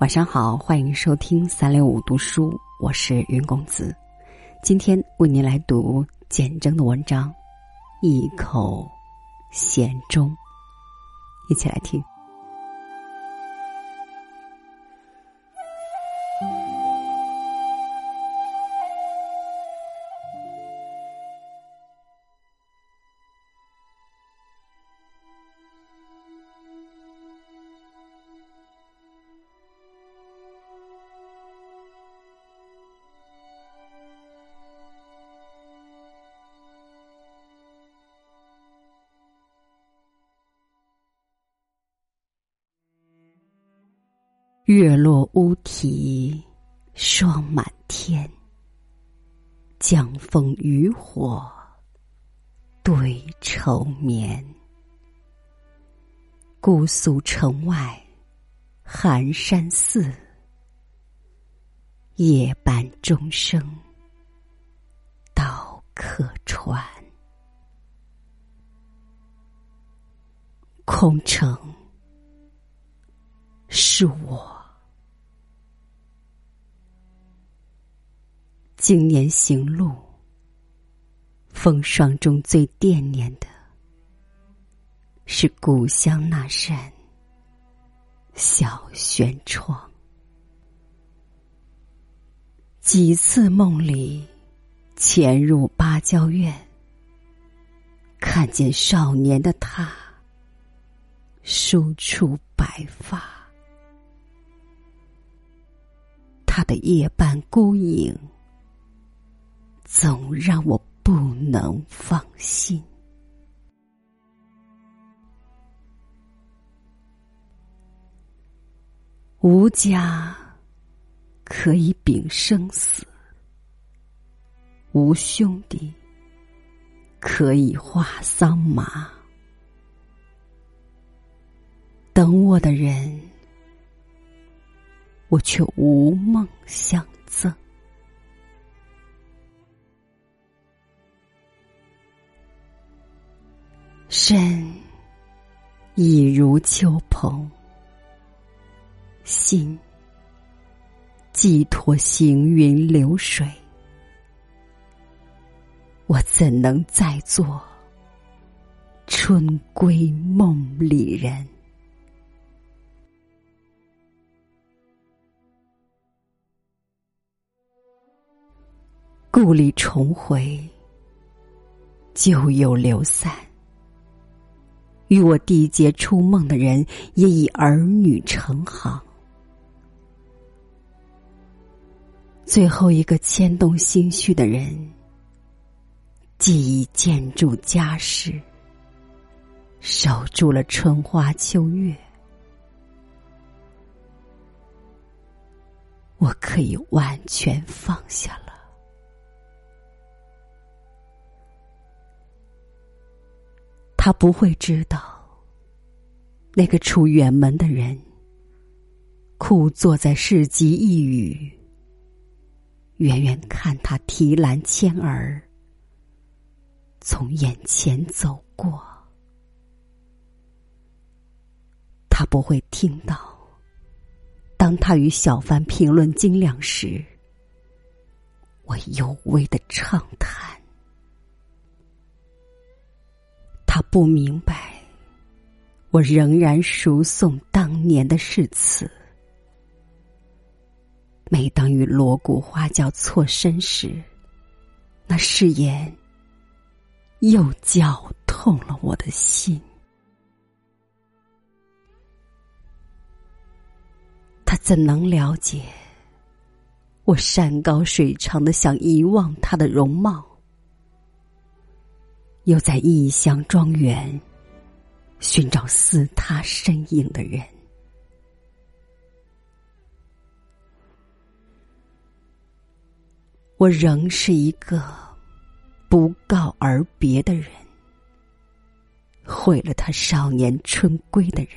晚上好，欢迎收听三六五读书，我是云公子。今天为您来读简征的文章《一口咸中》，一起来听。月落乌啼，霜满天。江枫渔火，对愁眠。姑苏城外，寒山寺。夜半钟声，到客船。空城，是我。经年行路，风霜中最惦念的，是故乡那扇小轩窗。几次梦里潜入芭蕉院，看见少年的他，梳出白发，他的夜半孤影。总让我不能放心。无家可以秉生死，无兄弟可以化桑麻。等我的人，我却无梦相赠。身已如秋蓬，心寄托行云流水，我怎能再做春闺梦里人？故里重回，旧友流散。与我缔结初梦的人，也已儿女成行。最后一个牵动心绪的人，既已建筑家室，守住了春花秋月，我可以完全放下了。他不会知道，那个出远门的人，枯坐在市集一隅，远远看他提篮牵儿从眼前走过。他不会听到，当他与小贩评论斤两时，我幽微的畅谈。不明白，我仍然熟诵当年的誓词。每当与锣鼓花轿错身时，那誓言又绞痛了我的心。他怎能了解我山高水长的想遗忘他的容貌？又在异乡庄园寻找似他身影的人，我仍是一个不告而别的人，毁了他少年春归的人，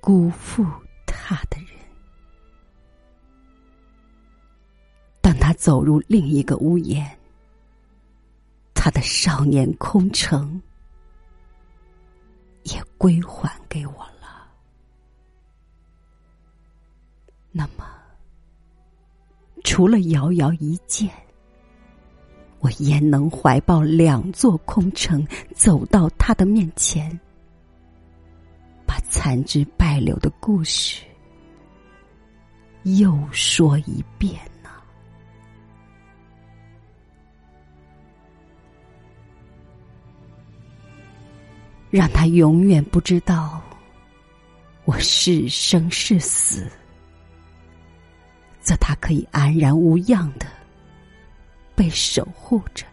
辜负他的人。当他走入另一个屋檐。他的少年空城也归还给我了。那么，除了遥遥一见，我焉能怀抱两座空城，走到他的面前，把残枝败柳的故事又说一遍让他永远不知道我是生是死。则他可以安然无恙的被守护着，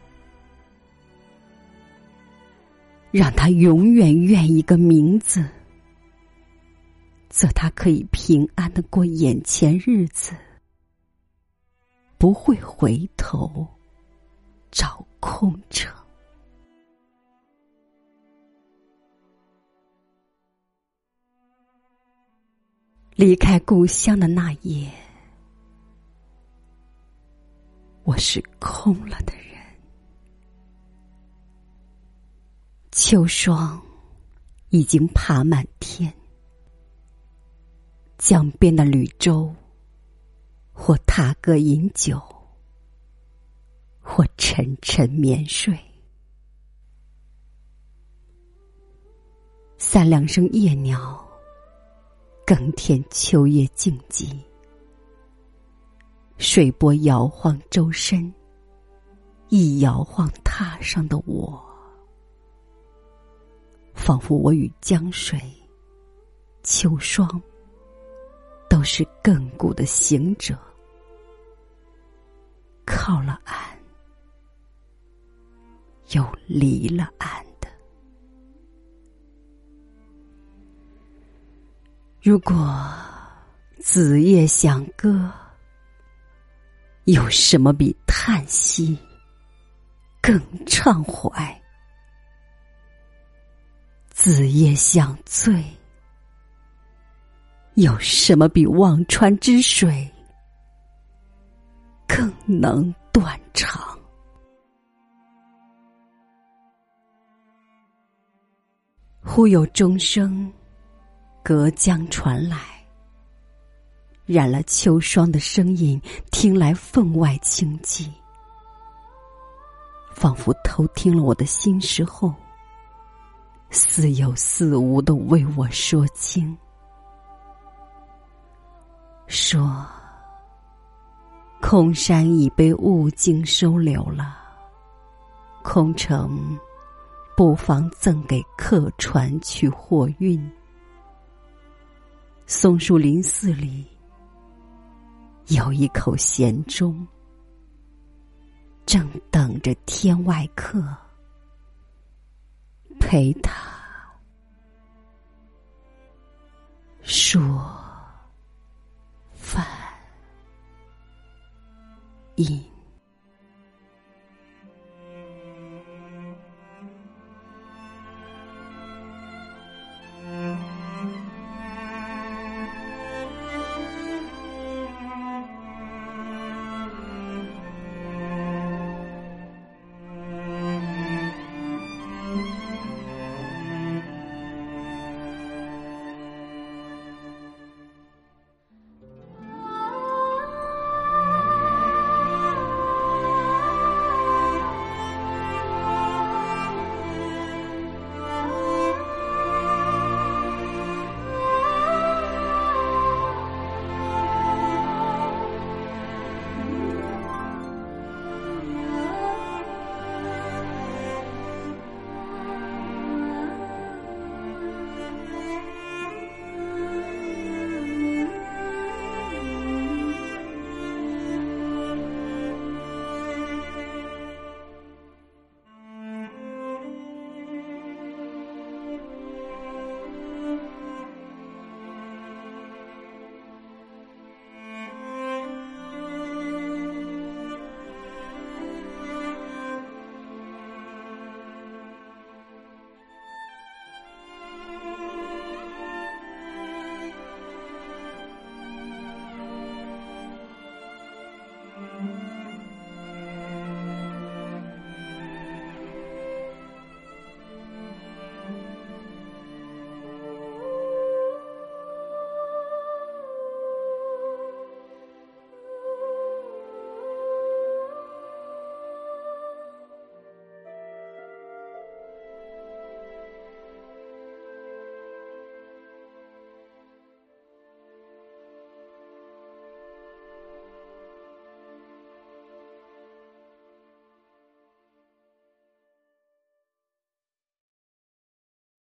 让他永远愿一个名字，则他可以平安的过眼前日子，不会回头找空城。离开故乡的那夜。我是空了的人，秋霜已经爬满天，江边的绿洲，或踏歌饮酒，或沉沉眠睡。三两声夜鸟，更添秋夜静寂。水波摇晃周身，一摇晃榻上的我，仿佛我与江水、秋霜都是亘古的行者，靠了岸，又离了岸如果子夜想歌。有什么比叹息更畅怀？子夜想醉，有什么比忘川之水更能断肠？忽有钟声隔江传来。染了秋霜的声音，听来分外清寂，仿佛偷听了我的心事后，似有似无的为我说清，说空山已被雾境收留了，空城不妨赠给客船去货运，松树林寺里。有一口闲钟，正等着天外客陪他说饭饮。